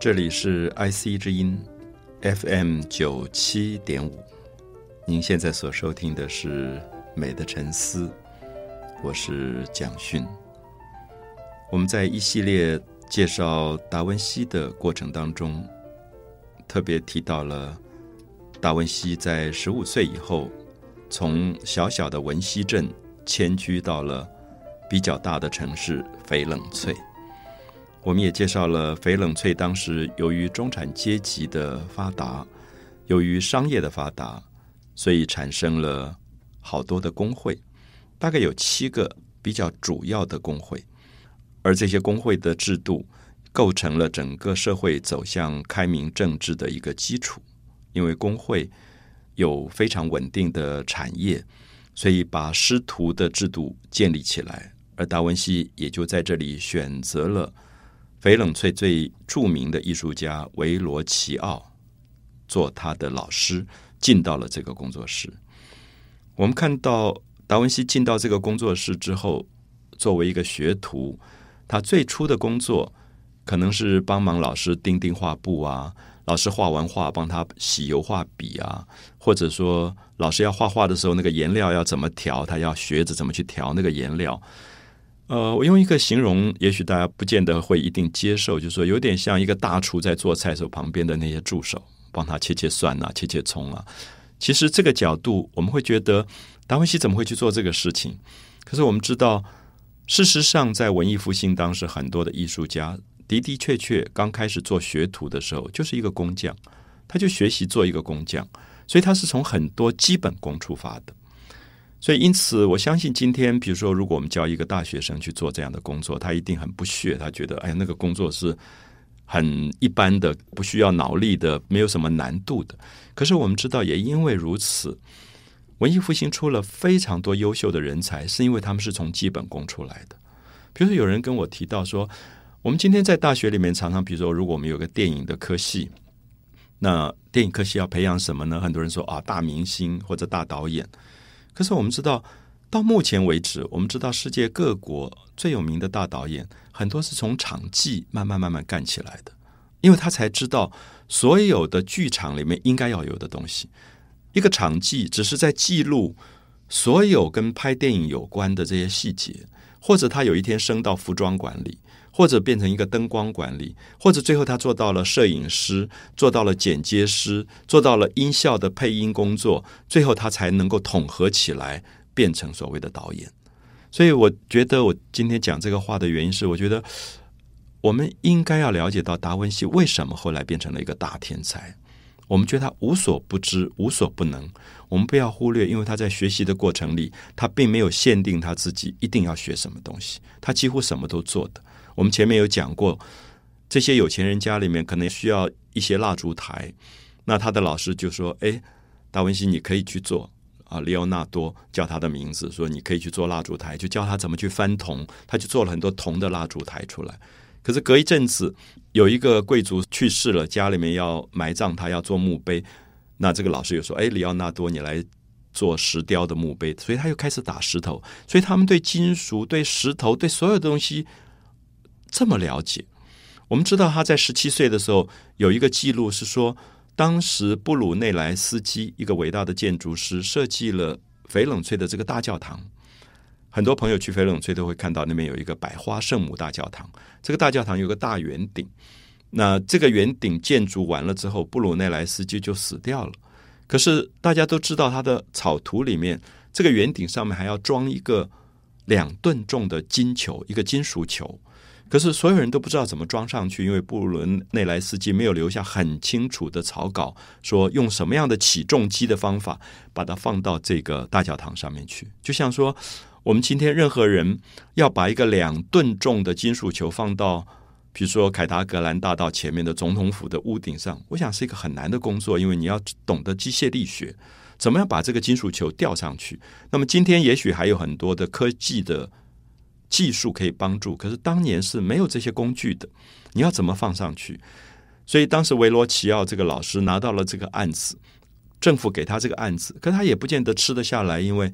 这里是 IC 之音 FM 九七点五，您现在所收听的是《美的沉思》，我是蒋勋。我们在一系列介绍达文西的过程当中，特别提到了达文西在十五岁以后，从小小的文溪镇迁居到了比较大的城市翡冷翠。我们也介绍了翡冷翠当时由于中产阶级的发达，由于商业的发达，所以产生了好多的工会，大概有七个比较主要的工会，而这些工会的制度构成了整个社会走向开明政治的一个基础。因为工会有非常稳定的产业，所以把师徒的制度建立起来，而达文西也就在这里选择了。翡冷翠最著名的艺术家维罗奇奥做他的老师，进到了这个工作室。我们看到达文西进到这个工作室之后，作为一个学徒，他最初的工作可能是帮忙老师钉钉画布啊，老师画完画帮他洗油画笔啊，或者说老师要画画的时候，那个颜料要怎么调，他要学着怎么去调那个颜料。呃，我用一个形容，也许大家不见得会一定接受，就是说有点像一个大厨在做菜的时候旁边的那些助手，帮他切切蒜啊，切切葱啊。其实这个角度，我们会觉得达文西怎么会去做这个事情？可是我们知道，事实上在文艺复兴当时，很多的艺术家的的确确刚开始做学徒的时候，就是一个工匠，他就学习做一个工匠，所以他是从很多基本功出发的。所以，因此，我相信今天，比如说，如果我们教一个大学生去做这样的工作，他一定很不屑，他觉得，哎，那个工作是很一般的，不需要脑力的，没有什么难度的。可是，我们知道，也因为如此，文艺复兴出了非常多优秀的人才，是因为他们是从基本功出来的。比如说，有人跟我提到说，我们今天在大学里面常常，比如说，如果我们有个电影的科系，那电影科系要培养什么呢？很多人说啊，大明星或者大导演。可是我们知道，到目前为止，我们知道世界各国最有名的大导演，很多是从场记慢慢慢慢干起来的，因为他才知道所有的剧场里面应该要有的东西。一个场记只是在记录所有跟拍电影有关的这些细节，或者他有一天升到服装管理。或者变成一个灯光管理，或者最后他做到了摄影师，做到了剪接师，做到了音效的配音工作，最后他才能够统合起来变成所谓的导演。所以我觉得我今天讲这个话的原因是，我觉得我们应该要了解到达文西为什么后来变成了一个大天才。我们觉得他无所不知，无所不能。我们不要忽略，因为他在学习的过程里，他并没有限定他自己一定要学什么东西，他几乎什么都做的。我们前面有讲过，这些有钱人家里面可能需要一些蜡烛台，那他的老师就说：“哎，达文西，你可以去做啊。”里奥纳多叫他的名字，说：“你可以去做蜡烛台。”就教他怎么去翻铜，他就做了很多铜的蜡烛台出来。可是隔一阵子，有一个贵族去世了，家里面要埋葬他，要做墓碑，那这个老师又说：“哎，里奥纳多，你来做石雕的墓碑。”所以他又开始打石头。所以他们对金属、对石头、对所有东西。这么了解，我们知道他在十七岁的时候有一个记录是说，当时布鲁内莱斯基一个伟大的建筑师设计了翡冷翠的这个大教堂。很多朋友去翡冷翠都会看到那边有一个百花圣母大教堂。这个大教堂有个大圆顶，那这个圆顶建筑完了之后，布鲁内莱斯基就死掉了。可是大家都知道，他的草图里面这个圆顶上面还要装一个两吨重的金球，一个金属球。可是所有人都不知道怎么装上去，因为布伦内莱斯基没有留下很清楚的草稿，说用什么样的起重机的方法把它放到这个大教堂上面去。就像说，我们今天任何人要把一个两吨重的金属球放到，比如说凯达格兰大道前面的总统府的屋顶上，我想是一个很难的工作，因为你要懂得机械力学，怎么样把这个金属球吊上去。那么今天也许还有很多的科技的。技术可以帮助，可是当年是没有这些工具的。你要怎么放上去？所以当时维罗奇奥这个老师拿到了这个案子，政府给他这个案子，可他也不见得吃得下来，因为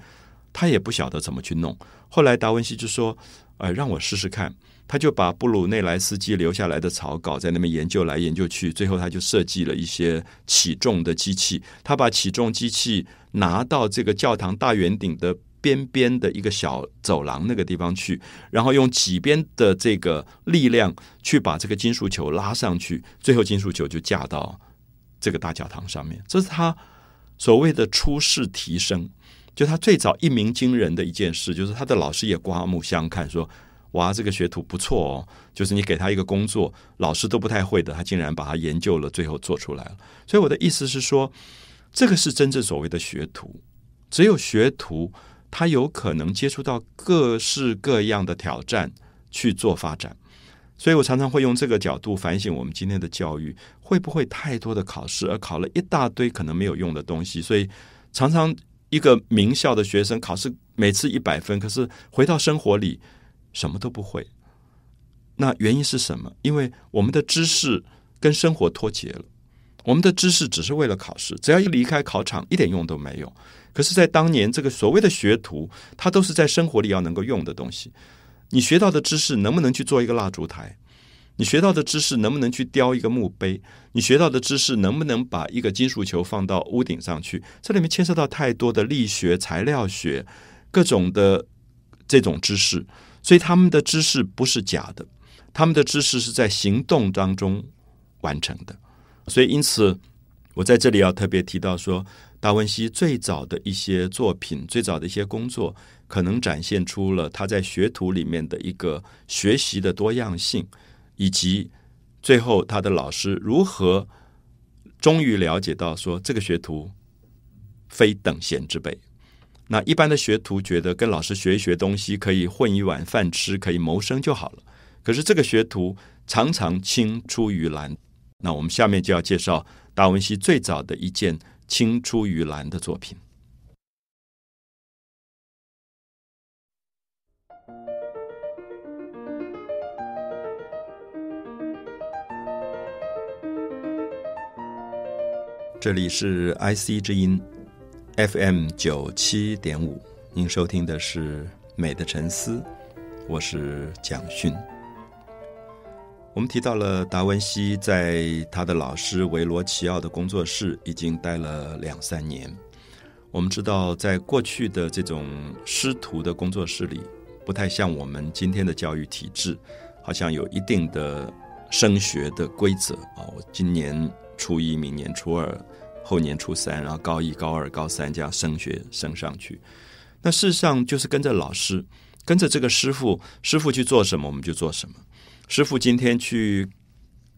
他也不晓得怎么去弄。后来达文西就说：“呃，让我试试看。”他就把布鲁内莱斯基留下来的草稿在那边研究来研究去，最后他就设计了一些起重的机器。他把起重机器拿到这个教堂大圆顶的边边的一个小走廊那个地方去，然后用几边的这个力量去把这个金属球拉上去，最后金属球就架到这个大教堂上面。这是他所谓的出世提升，就他最早一鸣惊人的一件事，就是他的老师也刮目相看，说。哇，这个学徒不错哦！就是你给他一个工作，老师都不太会的，他竟然把他研究了，最后做出来了。所以我的意思是说，这个是真正所谓的学徒。只有学徒，他有可能接触到各式各样的挑战去做发展。所以我常常会用这个角度反省我们今天的教育，会不会太多的考试，而考了一大堆可能没有用的东西？所以常常一个名校的学生考试每次一百分，可是回到生活里。什么都不会，那原因是什么？因为我们的知识跟生活脱节了。我们的知识只是为了考试，只要一离开考场，一点用都没有。可是，在当年，这个所谓的学徒，他都是在生活里要能够用的东西。你学到的知识能不能去做一个蜡烛台？你学到的知识能不能去雕一个墓碑？你学到的知识能不能把一个金属球放到屋顶上去？这里面牵涉到太多的力学、材料学、各种的这种知识。所以他们的知识不是假的，他们的知识是在行动当中完成的。所以因此，我在这里要特别提到说，达文西最早的一些作品、最早的一些工作，可能展现出了他在学徒里面的一个学习的多样性，以及最后他的老师如何终于了解到说，这个学徒非等闲之辈。那一般的学徒觉得跟老师学一学东西，可以混一碗饭吃，可以谋生就好了。可是这个学徒常常青出于蓝。那我们下面就要介绍达文西最早的一件青出于蓝的作品。这里是 IC 之音。FM 九七点五，您收听的是《美的沉思》，我是蒋勋。我们提到了达文西在他的老师维罗奇奥的工作室已经待了两三年。我们知道，在过去的这种师徒的工作室里，不太像我们今天的教育体制，好像有一定的升学的规则啊。我今年初一，明年初二。后年初三，然后高一、高二、高三这样升学升上去。那事实上就是跟着老师，跟着这个师傅，师傅去做什么我们就做什么。师傅今天去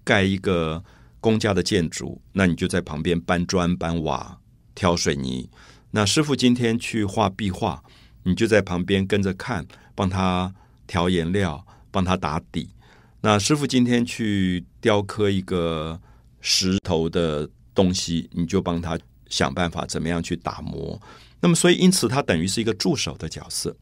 盖一个公家的建筑，那你就在旁边搬砖、搬瓦、挑水泥。那师傅今天去画壁画，你就在旁边跟着看，帮他调颜料，帮他打底。那师傅今天去雕刻一个石头的。东西你就帮他想办法怎么样去打磨，那么所以因此他等于是一个助手的角色。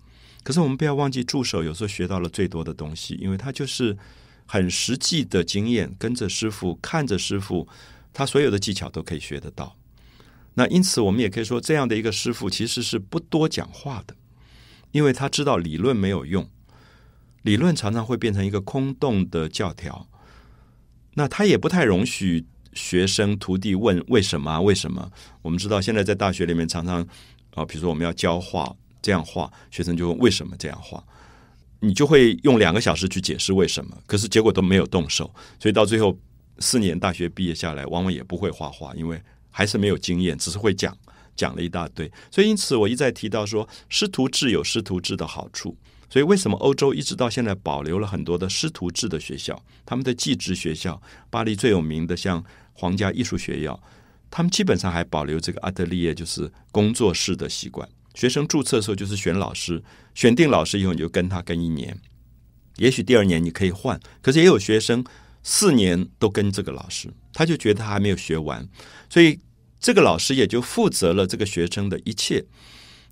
可是我们不要忘记，助手有时候学到了最多的东西，因为他就是很实际的经验，跟着师傅看着师傅，他所有的技巧都可以学得到。那因此我们也可以说，这样的一个师傅其实是不多讲话的，因为他知道理论没有用，理论常常会变成一个空洞的教条。那他也不太容许。学生徒弟问为什么？为什么？我们知道现在在大学里面常常啊，比如说我们要教画这样画，学生就问为什么这样画，你就会用两个小时去解释为什么，可是结果都没有动手，所以到最后四年大学毕业下来，往往也不会画画，因为还是没有经验，只是会讲讲了一大堆。所以因此我一再提到说，师徒制有师徒制的好处。所以，为什么欧洲一直到现在保留了很多的师徒制的学校？他们的技职学校，巴黎最有名的像皇家艺术学校，他们基本上还保留这个阿德利耶，就是工作室的习惯。学生注册的时候就是选老师，选定老师以后你就跟他跟一年，也许第二年你可以换。可是也有学生四年都跟这个老师，他就觉得他还没有学完，所以这个老师也就负责了这个学生的一切。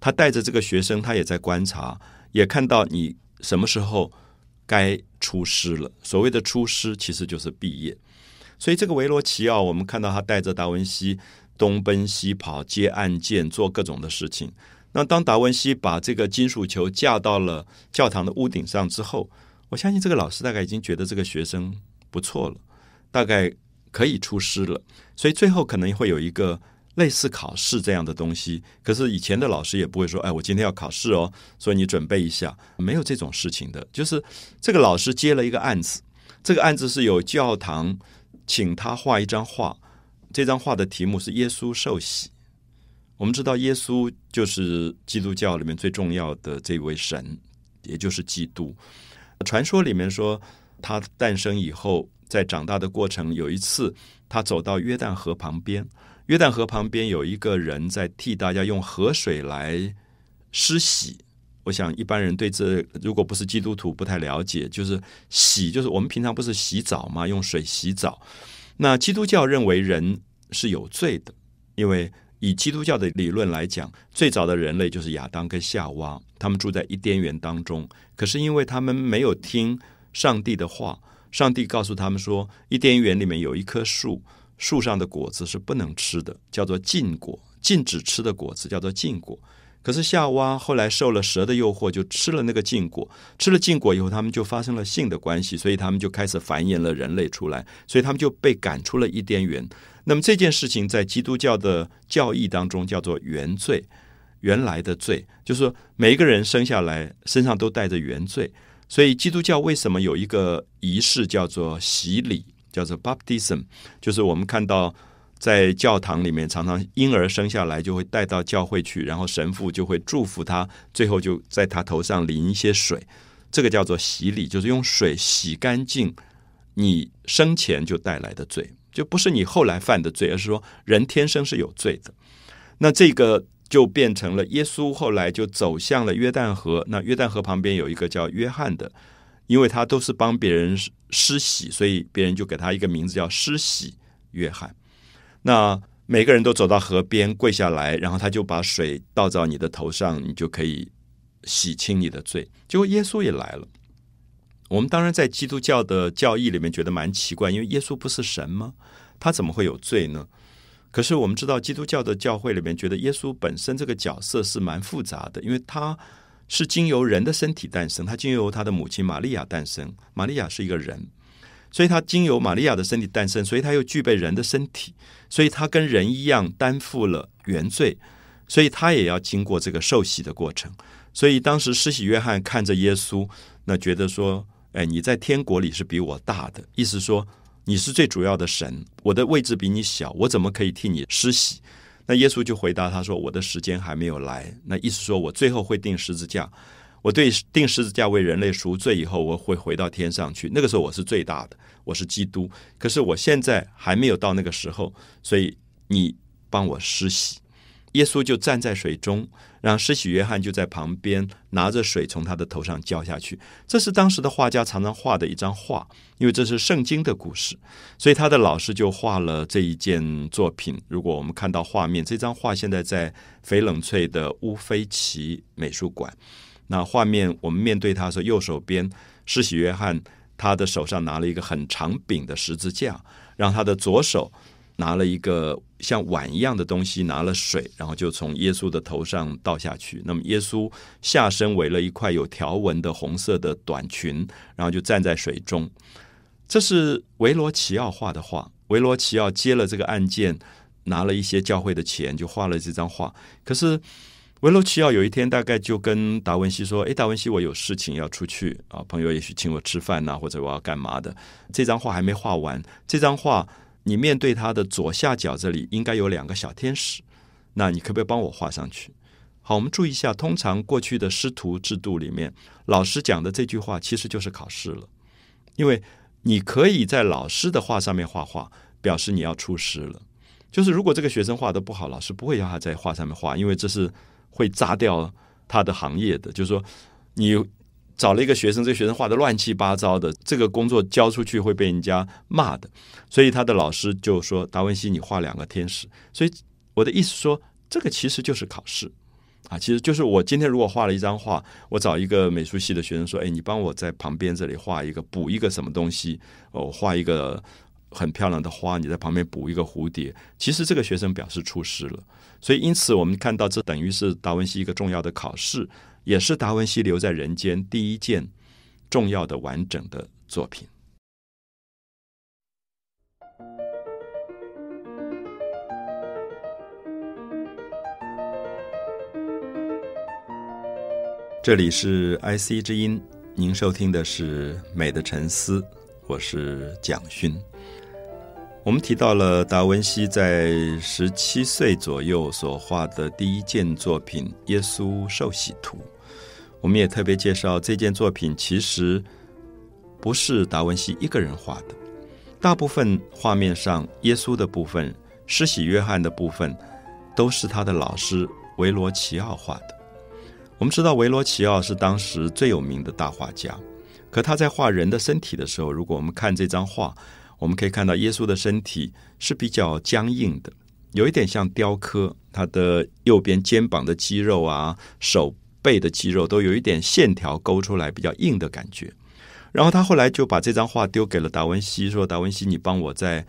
他带着这个学生，他也在观察。也看到你什么时候该出师了。所谓的出师，其实就是毕业。所以这个维罗奇奥，我们看到他带着达文西东奔西跑接案件，做各种的事情。那当达文西把这个金属球架到了教堂的屋顶上之后，我相信这个老师大概已经觉得这个学生不错了，大概可以出师了，所以最后可能会有一个。类似考试这样的东西，可是以前的老师也不会说：“哎，我今天要考试哦，所以你准备一下。”没有这种事情的。就是这个老师接了一个案子，这个案子是有教堂请他画一张画，这张画的题目是“耶稣受洗”。我们知道，耶稣就是基督教里面最重要的这位神，也就是基督。传说里面说，他诞生以后，在长大的过程，有一次他走到约旦河旁边。约旦河旁边有一个人在替大家用河水来施洗。我想一般人对这如果不是基督徒不太了解，就是洗，就是我们平常不是洗澡吗？用水洗澡。那基督教认为人是有罪的，因为以基督教的理论来讲，最早的人类就是亚当跟夏娃，他们住在伊甸园当中。可是因为他们没有听上帝的话，上帝告诉他们说，伊甸园里面有一棵树。树上的果子是不能吃的，叫做禁果，禁止吃的果子叫做禁果。可是夏娃后来受了蛇的诱惑，就吃了那个禁果。吃了禁果以后，他们就发生了性的关系，所以他们就开始繁衍了人类出来，所以他们就被赶出了伊甸园。那么这件事情在基督教的教义当中叫做原罪，原来的罪，就是说每一个人生下来身上都带着原罪。所以基督教为什么有一个仪式叫做洗礼？叫做 baptism，就是我们看到在教堂里面，常常婴儿生下来就会带到教会去，然后神父就会祝福他，最后就在他头上淋一些水，这个叫做洗礼，就是用水洗干净你生前就带来的罪，就不是你后来犯的罪，而是说人天生是有罪的。那这个就变成了耶稣后来就走向了约旦河，那约旦河旁边有一个叫约翰的。因为他都是帮别人施洗，所以别人就给他一个名字叫施洗约翰。那每个人都走到河边跪下来，然后他就把水倒到你的头上，你就可以洗清你的罪。结果耶稣也来了。我们当然在基督教的教义里面觉得蛮奇怪，因为耶稣不是神吗？他怎么会有罪呢？可是我们知道基督教的教会里面觉得耶稣本身这个角色是蛮复杂的，因为他。是经由人的身体诞生，他经由他的母亲玛利亚诞生。玛利亚是一个人，所以他经由玛利亚的身体诞生，所以他又具备人的身体，所以他跟人一样担负了原罪，所以他也要经过这个受洗的过程。所以当时施洗约翰看着耶稣，那觉得说：“哎，你在天国里是比我大的，意思说你是最主要的神，我的位置比你小，我怎么可以替你施洗？”那耶稣就回答他说：“我的时间还没有来。”那意思说我最后会定十字架，我对定十字架为人类赎罪以后，我会回到天上去。那个时候我是最大的，我是基督。可是我现在还没有到那个时候，所以你帮我施洗。耶稣就站在水中。让施洗约翰就在旁边拿着水从他的头上浇下去。这是当时的画家常常画的一张画，因为这是圣经的故事，所以他的老师就画了这一件作品。如果我们看到画面，这张画现在在翡冷翠的乌菲奇美术馆。那画面我们面对他说，右手边施洗约翰，他的手上拿了一个很长柄的十字架，让他的左手。拿了一个像碗一样的东西，拿了水，然后就从耶稣的头上倒下去。那么耶稣下身围了一块有条纹的红色的短裙，然后就站在水中。这是维罗奇奥画的画。维罗奇奥接了这个案件，拿了一些教会的钱，就画了这张画。可是维罗奇奥有一天大概就跟达文西说：“诶，达文西，我有事情要出去啊，朋友也许请我吃饭呐，或者我要干嘛的。这张画还没画完，这张画。”你面对他的左下角这里应该有两个小天使，那你可不可以帮我画上去？好，我们注意一下，通常过去的师徒制度里面，老师讲的这句话其实就是考试了，因为你可以在老师的画上面画画，表示你要出师了。就是如果这个学生画的不好，老师不会要他在画上面画，因为这是会砸掉他的行业的。就是说，你。找了一个学生，这个学生画的乱七八糟的，这个工作交出去会被人家骂的，所以他的老师就说：“达文西，你画两个天使。”所以我的意思说，这个其实就是考试啊，其实就是我今天如果画了一张画，我找一个美术系的学生说：“哎，你帮我在旁边这里画一个，补一个什么东西？哦，画一个很漂亮的花，你在旁边补一个蝴蝶，其实这个学生表示出师了。所以，因此我们看到，这等于是达文西一个重要的考试，也是达文西留在人间第一件重要的完整的作品。这里是 IC 之音，您收听的是《美的沉思》，我是蒋勋。我们提到了达文西在十七岁左右所画的第一件作品《耶稣受洗图》，我们也特别介绍这件作品其实不是达文西一个人画的，大部分画面上耶稣的部分、施洗约翰的部分都是他的老师维罗奇奥画的。我们知道维罗奇奥是当时最有名的大画家，可他在画人的身体的时候，如果我们看这张画，我们可以看到耶稣的身体是比较僵硬的，有一点像雕刻，他的右边肩膀的肌肉啊、手背的肌肉都有一点线条勾出来，比较硬的感觉。然后他后来就把这张画丢给了达文西，说：“达文西，你帮我在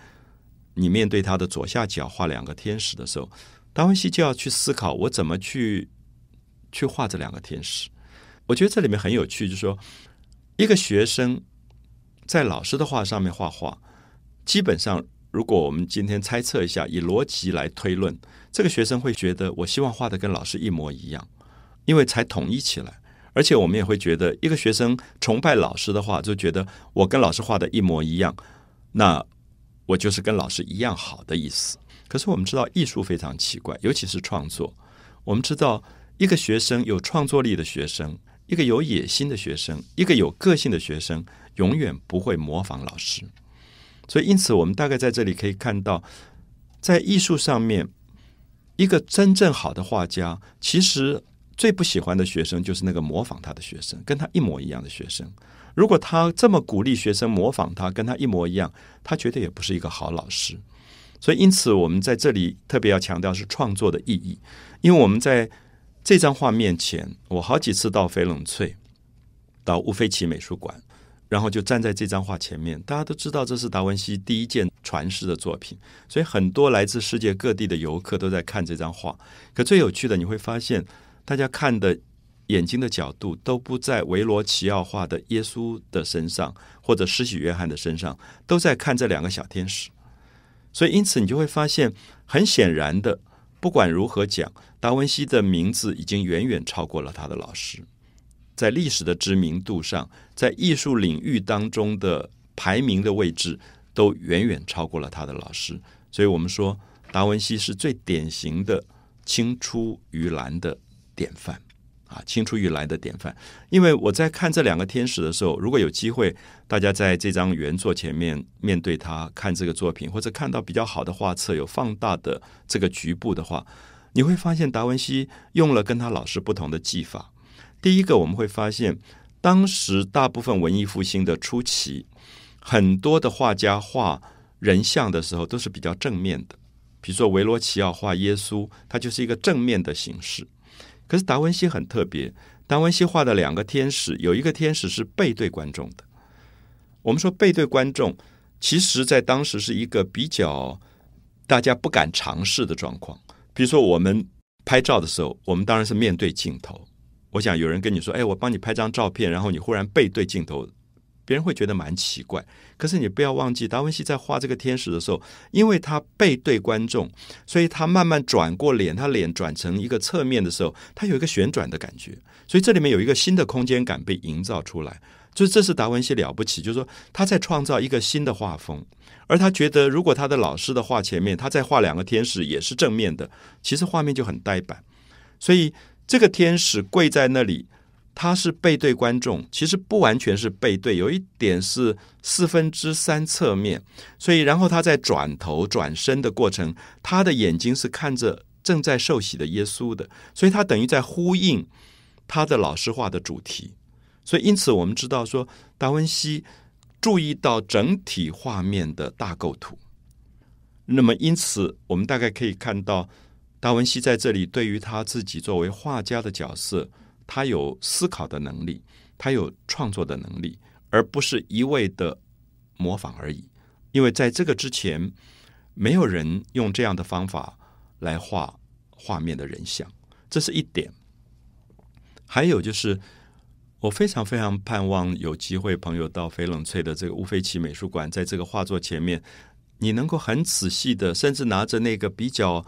你面对他的左下角画两个天使的时候，达文西就要去思考我怎么去。”去画这两个天使，我觉得这里面很有趣，就是说，一个学生在老师的画上面画画，基本上，如果我们今天猜测一下，以逻辑来推论，这个学生会觉得，我希望画的跟老师一模一样，因为才统一起来。而且我们也会觉得，一个学生崇拜老师的话，就觉得我跟老师画的一模一样，那我就是跟老师一样好的意思。可是我们知道，艺术非常奇怪，尤其是创作，我们知道。一个学生有创作力的学生，一个有野心的学生，一个有个性的学生，永远不会模仿老师。所以，因此，我们大概在这里可以看到，在艺术上面，一个真正好的画家，其实最不喜欢的学生就是那个模仿他的学生，跟他一模一样的学生。如果他这么鼓励学生模仿他，跟他一模一样，他绝对也不是一个好老师。所以，因此，我们在这里特别要强调是创作的意义，因为我们在。这张画面前，我好几次到翡冷翠，到乌菲齐美术馆，然后就站在这张画前面。大家都知道这是达文西第一件传世的作品，所以很多来自世界各地的游客都在看这张画。可最有趣的，你会发现，大家看的眼睛的角度都不在维罗齐奥画的耶稣的身上，或者施洗约翰的身上，都在看这两个小天使。所以，因此你就会发现，很显然的。不管如何讲，达文西的名字已经远远超过了他的老师，在历史的知名度上，在艺术领域当中的排名的位置，都远远超过了他的老师。所以，我们说达文西是最典型的青出于蓝的典范。啊，青出于蓝的典范。因为我在看这两个天使的时候，如果有机会，大家在这张原作前面面对他看这个作品，或者看到比较好的画册有放大的这个局部的话，你会发现达文西用了跟他老师不同的技法。第一个，我们会发现，当时大部分文艺复兴的初期，很多的画家画人像的时候都是比较正面的，比如说维罗奇奥画耶稣，它就是一个正面的形式。可是达文西很特别，达文西画的两个天使，有一个天使是背对观众的。我们说背对观众，其实在当时是一个比较大家不敢尝试的状况。比如说我们拍照的时候，我们当然是面对镜头。我想有人跟你说：“哎，我帮你拍张照片。”然后你忽然背对镜头。别人会觉得蛮奇怪，可是你不要忘记，达文西在画这个天使的时候，因为他背对观众，所以他慢慢转过脸，他脸转成一个侧面的时候，他有一个旋转的感觉，所以这里面有一个新的空间感被营造出来。就是这是达文西了不起，就是说他在创造一个新的画风，而他觉得如果他的老师的画前面，他在画两个天使也是正面的，其实画面就很呆板，所以这个天使跪在那里。他是背对观众，其实不完全是背对，有一点是四分之三侧面，所以然后他在转头转身的过程，他的眼睛是看着正在受洗的耶稣的，所以他等于在呼应他的老师画的主题，所以因此我们知道说达文西注意到整体画面的大构图，那么因此我们大概可以看到达文西在这里对于他自己作为画家的角色。他有思考的能力，他有创作的能力，而不是一味的模仿而已。因为在这个之前，没有人用这样的方法来画画面的人像，这是一点。还有就是，我非常非常盼望有机会朋友到翡冷翠的这个乌菲奇美术馆，在这个画作前面，你能够很仔细的，甚至拿着那个比较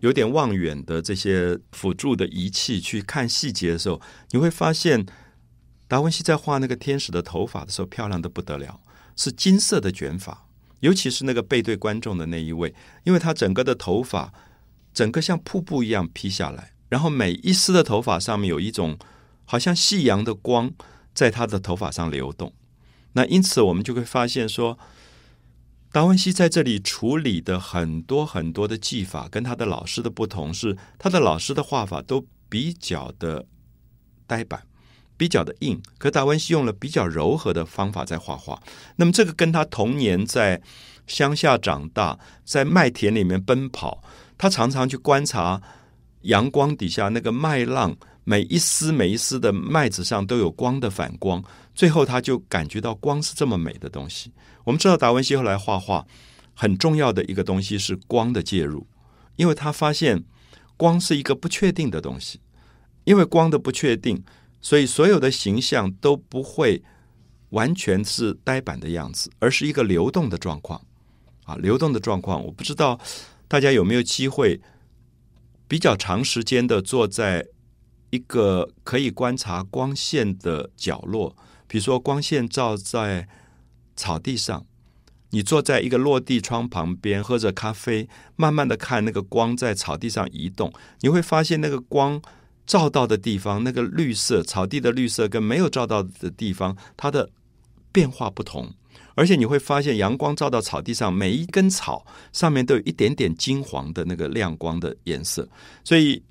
有点望远的这些辅助的仪器去看细节的时候，你会发现。达文西在画那个天使的头发的时候，漂亮的不得了，是金色的卷发，尤其是那个背对观众的那一位，因为他整个的头发，整个像瀑布一样披下来，然后每一丝的头发上面有一种好像夕阳的光在他的头发上流动。那因此我们就会发现说，达文西在这里处理的很多很多的技法，跟他的老师的不同是，他的老师的画法都比较的呆板。比较的硬，可达文西用了比较柔和的方法在画画。那么这个跟他童年在乡下长大，在麦田里面奔跑，他常常去观察阳光底下那个麦浪，每一丝每一丝的麦子上都有光的反光，最后他就感觉到光是这么美的东西。我们知道达文西后来画画很重要的一个东西是光的介入，因为他发现光是一个不确定的东西，因为光的不确定。所以，所有的形象都不会完全是呆板的样子，而是一个流动的状况。啊，流动的状况，我不知道大家有没有机会比较长时间的坐在一个可以观察光线的角落，比如说光线照在草地上，你坐在一个落地窗旁边喝着咖啡，慢慢的看那个光在草地上移动，你会发现那个光。照到的地方，那个绿色草地的绿色跟没有照到的地方，它的变化不同。而且你会发现，阳光照到草地上，每一根草上面都有一点点金黄的那个亮光的颜色。所以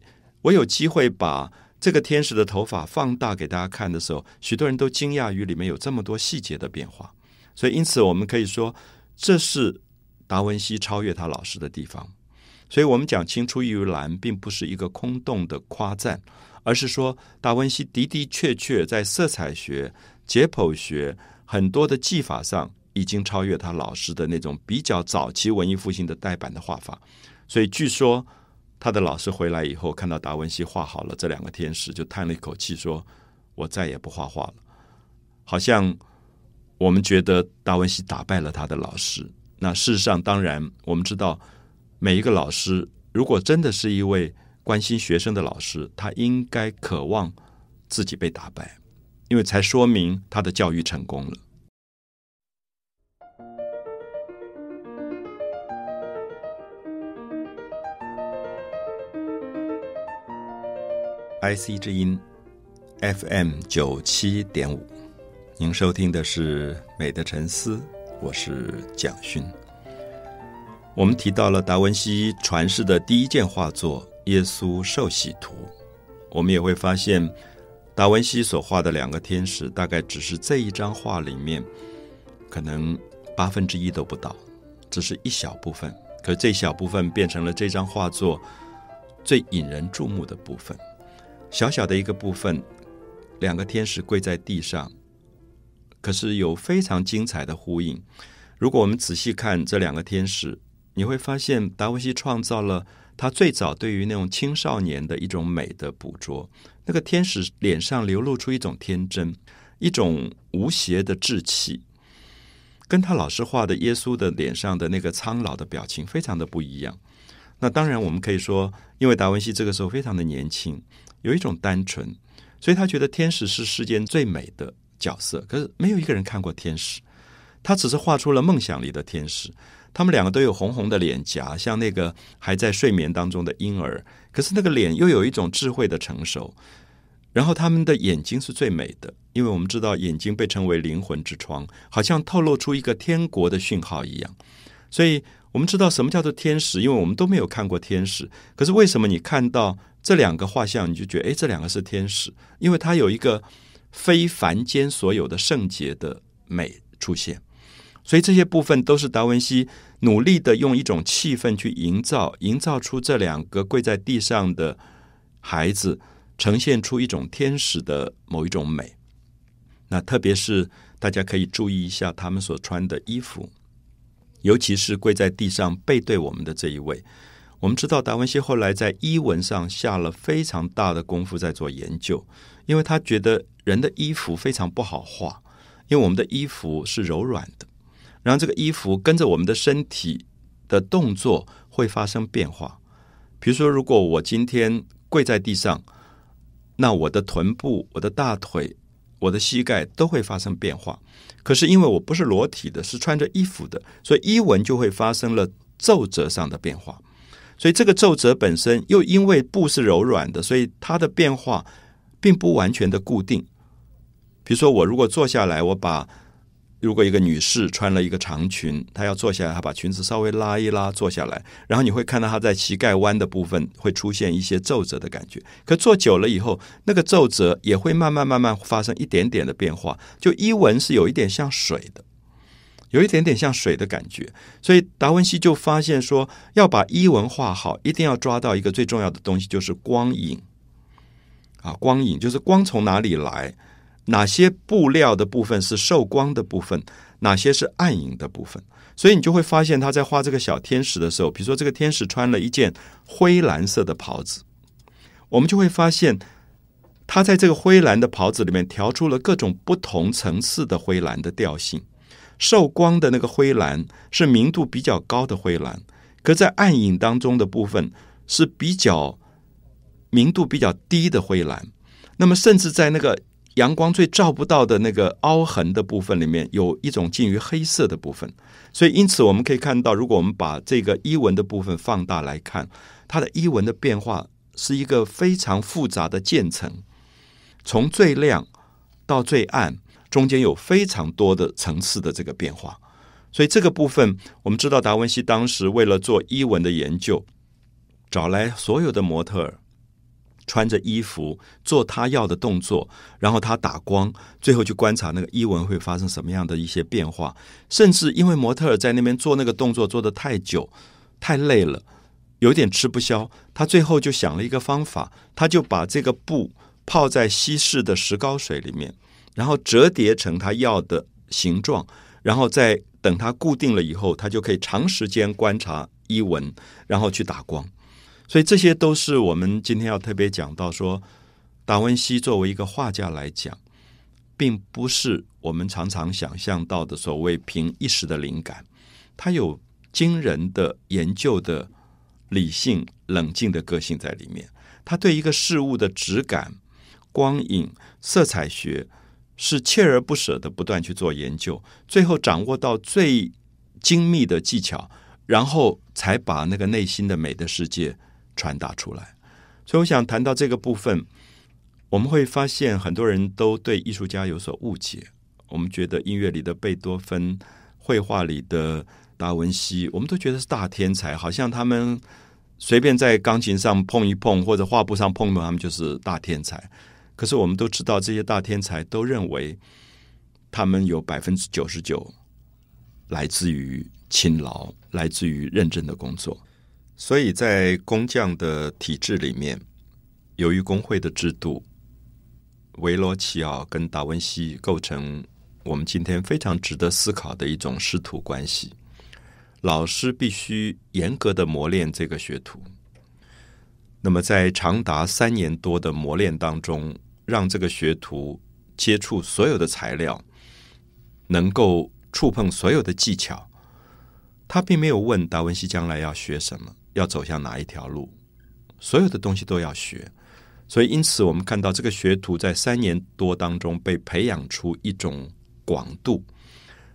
我有机会把这个天使的头发放大给大家看的时候，许多人都惊讶于里面有这么多细节的变化。所以，因此我们可以说，这是达文西超越他老师的地方。所以我们讲“青出于蓝”，并不是一个空洞的夸赞，而是说达文西的的确确在色彩学、解剖学很多的技法上，已经超越他老师的那种比较早期文艺复兴的呆板的画法。所以据说他的老师回来以后，看到达文西画好了这两个天使，就叹了一口气，说：“我再也不画画了。”好像我们觉得达文西打败了他的老师。那事实上，当然我们知道。每一个老师，如果真的是一位关心学生的老师，他应该渴望自己被打败，因为才说明他的教育成功了。IC 之音 FM 九七点五，您收听的是《美的沉思》，我是蒋勋。我们提到了达文西传世的第一件画作《耶稣受洗图》，我们也会发现，达文西所画的两个天使，大概只是这一张画里面可能八分之一都不到，只是一小部分。可这小部分变成了这张画作最引人注目的部分。小小的一个部分，两个天使跪在地上，可是有非常精彩的呼应。如果我们仔细看这两个天使，你会发现，达文西创造了他最早对于那种青少年的一种美的捕捉。那个天使脸上流露出一种天真，一种无邪的稚气，跟他老师画的耶稣的脸上的那个苍老的表情非常的不一样。那当然，我们可以说，因为达文西这个时候非常的年轻，有一种单纯，所以他觉得天使是世间最美的角色。可是没有一个人看过天使，他只是画出了梦想里的天使。他们两个都有红红的脸颊，像那个还在睡眠当中的婴儿。可是那个脸又有一种智慧的成熟。然后他们的眼睛是最美的，因为我们知道眼睛被称为灵魂之窗，好像透露出一个天国的讯号一样。所以我们知道什么叫做天使，因为我们都没有看过天使。可是为什么你看到这两个画像，你就觉得哎，这两个是天使？因为它有一个非凡间所有的圣洁的美出现。所以这些部分都是达文西。努力的用一种气氛去营造，营造出这两个跪在地上的孩子，呈现出一种天使的某一种美。那特别是大家可以注意一下他们所穿的衣服，尤其是跪在地上背对我们的这一位。我们知道达文西后来在衣纹上下了非常大的功夫在做研究，因为他觉得人的衣服非常不好画，因为我们的衣服是柔软的，然后这个衣服跟着我们的身体的动作会发生变化。比如说，如果我今天跪在地上，那我的臀部、我的大腿、我的膝盖都会发生变化。可是因为我不是裸体的，是穿着衣服的，所以衣纹就会发生了皱褶上的变化。所以这个皱褶本身又因为布是柔软的，所以它的变化并不完全的固定。比如说，我如果坐下来，我把如果一个女士穿了一个长裙，她要坐下来，她把裙子稍微拉一拉，坐下来，然后你会看到她在膝盖弯的部分会出现一些皱褶的感觉。可坐久了以后，那个皱褶也会慢慢慢慢发生一点点的变化，就衣纹是有一点像水的。有一点点像水的感觉，所以达文西就发现说，要把衣纹画好，一定要抓到一个最重要的东西，就是光影。啊，光影就是光从哪里来，哪些布料的部分是受光的部分，哪些是暗影的部分。所以你就会发现他在画这个小天使的时候，比如说这个天使穿了一件灰蓝色的袍子，我们就会发现他在这个灰蓝的袍子里面调出了各种不同层次的灰蓝的调性。受光的那个灰蓝是明度比较高的灰蓝，可在暗影当中的部分是比较明度比较低的灰蓝。那么，甚至在那个阳光最照不到的那个凹痕的部分里面，有一种近于黑色的部分。所以，因此我们可以看到，如果我们把这个衣纹的部分放大来看，它的衣纹的变化是一个非常复杂的渐层，从最亮到最暗。中间有非常多的层次的这个变化，所以这个部分我们知道，达文西当时为了做衣纹的研究，找来所有的模特儿，穿着衣服做他要的动作，然后他打光，最后去观察那个衣纹会发生什么样的一些变化。甚至因为模特儿在那边做那个动作做的太久、太累了，有点吃不消，他最后就想了一个方法，他就把这个布泡在稀释的石膏水里面。然后折叠成他要的形状，然后再等它固定了以后，他就可以长时间观察衣纹，然后去打光。所以这些都是我们今天要特别讲到说，达文西作为一个画家来讲，并不是我们常常想象到的所谓凭一时的灵感，他有惊人的研究的理性、冷静的个性在里面。他对一个事物的质感、光影、色彩学。是锲而不舍的不断去做研究，最后掌握到最精密的技巧，然后才把那个内心的美的世界传达出来。所以，我想谈到这个部分，我们会发现很多人都对艺术家有所误解。我们觉得音乐里的贝多芬，绘画里的达文西，我们都觉得是大天才，好像他们随便在钢琴上碰一碰，或者画布上碰碰，他们就是大天才。可是我们都知道，这些大天才都认为，他们有百分之九十九来自于勤劳，来自于认真的工作。所以在工匠的体制里面，由于工会的制度，维罗奇奥跟达文西构成我们今天非常值得思考的一种师徒关系。老师必须严格的磨练这个学徒。那么在长达三年多的磨练当中，让这个学徒接触所有的材料，能够触碰所有的技巧。他并没有问达文西将来要学什么，要走向哪一条路，所有的东西都要学。所以，因此我们看到这个学徒在三年多当中被培养出一种广度。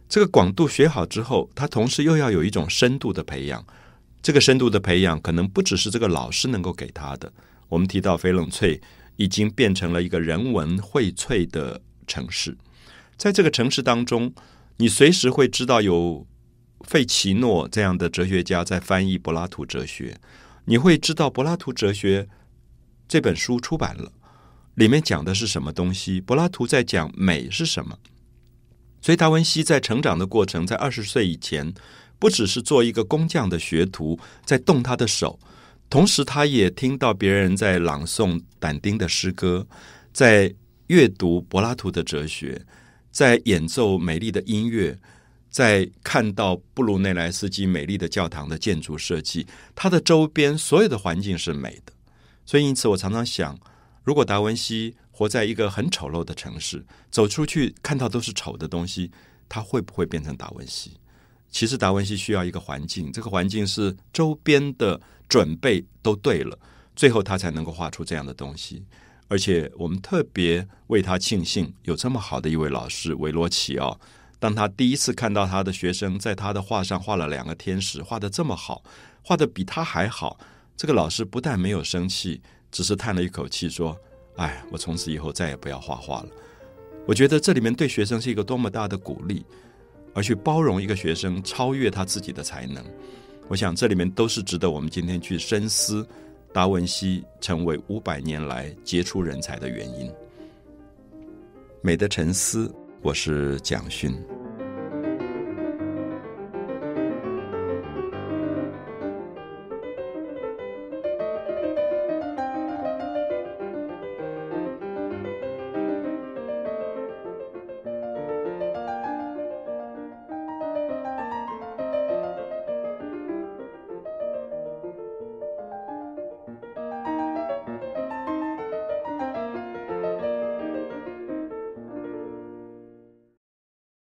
这个广度学好之后，他同时又要有一种深度的培养。这个深度的培养，可能不只是这个老师能够给他的。我们提到翡冷翠。已经变成了一个人文荟萃的城市，在这个城市当中，你随时会知道有费奇诺这样的哲学家在翻译柏拉图哲学，你会知道柏拉图哲学这本书出版了，里面讲的是什么东西？柏拉图在讲美是什么？所以达文西在成长的过程，在二十岁以前，不只是做一个工匠的学徒，在动他的手。同时，他也听到别人在朗诵但丁的诗歌，在阅读柏拉图的哲学，在演奏美丽的音乐，在看到布鲁内莱斯基美丽的教堂的建筑设计，它的周边所有的环境是美的。所以，因此我常常想，如果达文西活在一个很丑陋的城市，走出去看到都是丑的东西，他会不会变成达文西？其实，达文西需要一个环境，这个环境是周边的准备都对了，最后他才能够画出这样的东西。而且，我们特别为他庆幸，有这么好的一位老师维罗奇奥。当他第一次看到他的学生在他的画上画了两个天使，画的这么好，画的比他还好，这个老师不但没有生气，只是叹了一口气说：“哎，我从此以后再也不要画画了。”我觉得这里面对学生是一个多么大的鼓励，而去包容一个学生超越他自己的才能。我想这里面都是值得我们今天去深思达文西成为五百年来杰出人才的原因。美的沉思。我是蒋勋。